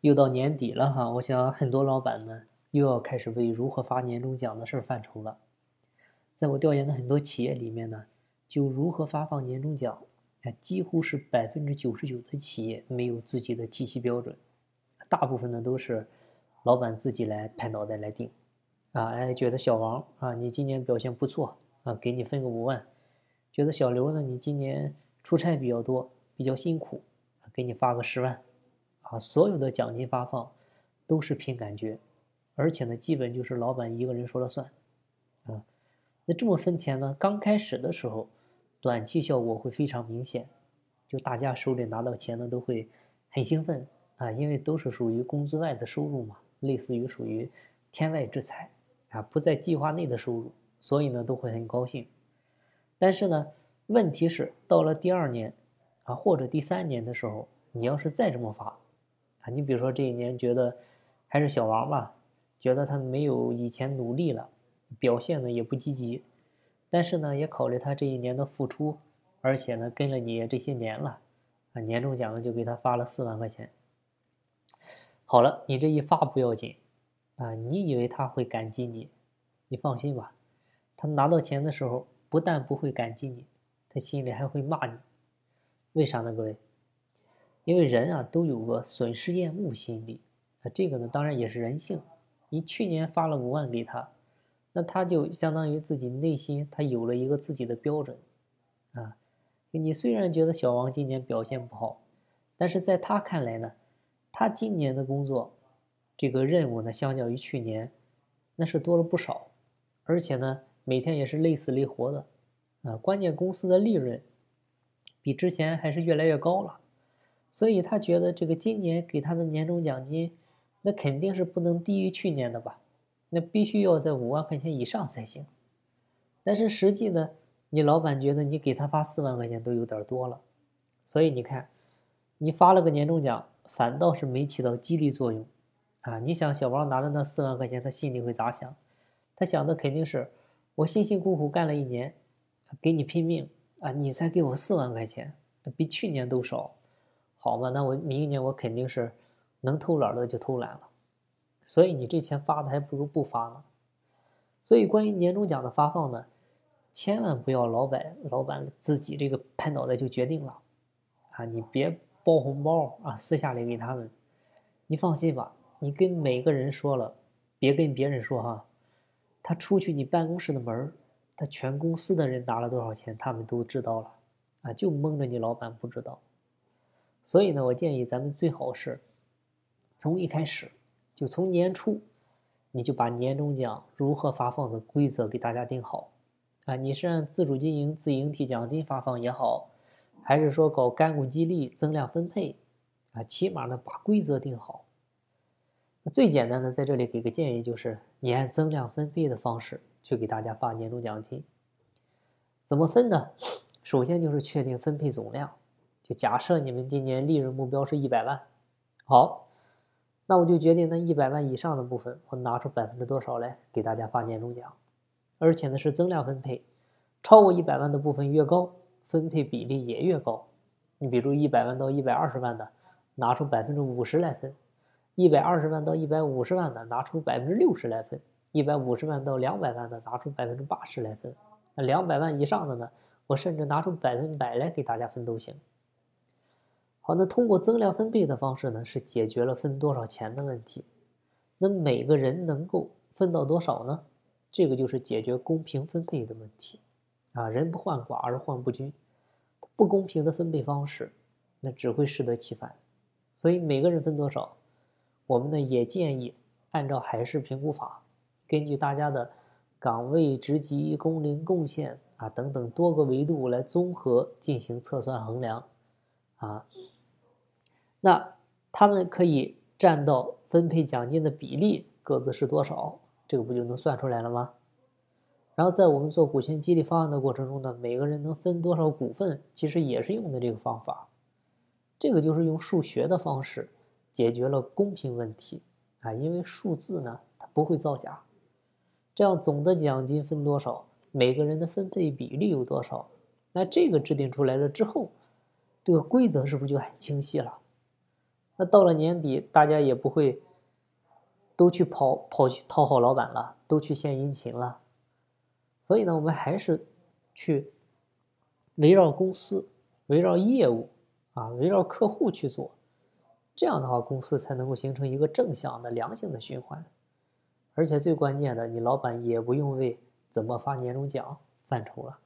又到年底了哈，我想很多老板呢又要开始为如何发年终奖的事儿犯愁了。在我调研的很多企业里面呢，就如何发放年终奖，哎，几乎是百分之九十九的企业没有自己的体系标准，大部分呢都是老板自己来拍脑袋来定。啊，哎，觉得小王啊，你今年表现不错啊，给你分个五万；觉得小刘呢，你今年出差比较多，比较辛苦，给你发个十万。啊，所有的奖金发放都是凭感觉，而且呢，基本就是老板一个人说了算，啊，那这么分钱呢？刚开始的时候，短期效果会非常明显，就大家手里拿到钱呢都会很兴奋啊，因为都是属于工资外的收入嘛，类似于属于天外之财啊，不在计划内的收入，所以呢都会很高兴。但是呢，问题是到了第二年啊或者第三年的时候，你要是再这么发。你比如说这一年觉得还是小王吧，觉得他没有以前努力了，表现呢也不积极，但是呢也考虑他这一年的付出，而且呢跟了你这些年了，啊年终奖呢就给他发了四万块钱。好了，你这一发不要紧，啊你以为他会感激你？你放心吧，他拿到钱的时候不但不会感激你，他心里还会骂你。为啥呢，各位？因为人啊都有个损失厌恶心理，啊，这个呢当然也是人性。你去年发了五万给他，那他就相当于自己内心他有了一个自己的标准，啊，你虽然觉得小王今年表现不好，但是在他看来呢，他今年的工作这个任务呢，相较于去年那是多了不少，而且呢每天也是累死累活的，啊，关键公司的利润比之前还是越来越高了。所以他觉得这个今年给他的年终奖金，那肯定是不能低于去年的吧？那必须要在五万块钱以上才行。但是实际呢，你老板觉得你给他发四万块钱都有点多了。所以你看，你发了个年终奖，反倒是没起到激励作用啊！你想小王拿的那四万块钱，他心里会咋想？他想的肯定是：我辛辛苦苦干了一年，给你拼命啊，你才给我四万块钱，比去年都少。好吧，那我明年我肯定是能偷懒的就偷懒了，所以你这钱发的还不如不发呢。所以关于年终奖的发放呢，千万不要老板老板自己这个拍脑袋就决定了啊！你别包红包啊，私下里给他们。你放心吧，你跟每个人说了，别跟别人说哈。他出去你办公室的门他全公司的人拿了多少钱，他们都知道了啊，就蒙着你老板不知道。所以呢，我建议咱们最好是从一开始，就从年初，你就把年终奖如何发放的规则给大家定好。啊，你是按自主经营自营体奖金发放也好，还是说搞干股激励增量分配，啊，起码呢把规则定好。那最简单的，在这里给个建议，就是你按增量分配的方式去给大家发年终奖金。怎么分呢？首先就是确定分配总量。就假设你们今年利润目标是一百万，好，那我就决定那一百万以上的部分，我拿出百分之多少来给大家发年终奖，而且呢是增量分配，超过一百万的部分越高，分配比例也越高。你比如一百万到一百二十万的，拿出百分之五十来分；一百二十万到一百五十万的，拿出百分之六十来分；一百五十万到两百万的，拿出百分之八十来分。那两百万以上的呢，我甚至拿出百分百来给大家分都行。好，那通过增量分配的方式呢，是解决了分多少钱的问题。那每个人能够分到多少呢？这个就是解决公平分配的问题。啊，人不患寡而患不均，不公平的分配方式，那只会适得其反。所以每个人分多少，我们呢也建议按照海事评估法，根据大家的岗位、职级、工龄、贡献啊等等多个维度来综合进行测算衡量。啊。那他们可以占到分配奖金的比例各自是多少？这个不就能算出来了吗？然后在我们做股权激励方案的过程中呢，每个人能分多少股份，其实也是用的这个方法。这个就是用数学的方式解决了公平问题啊，因为数字呢它不会造假。这样总的奖金分多少，每个人的分配比例有多少？那这个制定出来了之后，这个规则是不是就很清晰了？那到了年底，大家也不会都去跑跑去讨好老板了，都去献殷勤了。所以呢，我们还是去围绕公司、围绕业务啊、围绕客户去做，这样的话，公司才能够形成一个正向的、良性的循环。而且最关键的，你老板也不用为怎么发年终奖犯愁了。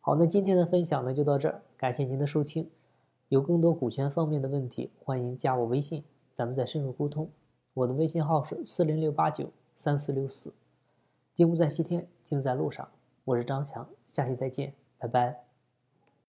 好，那今天的分享呢就到这儿，感谢您的收听。有更多股权方面的问题，欢迎加我微信，咱们再深入沟通。我的微信号是四零六八九三四六四。金屋在西天，金在路上。我是张强，下期再见，拜拜。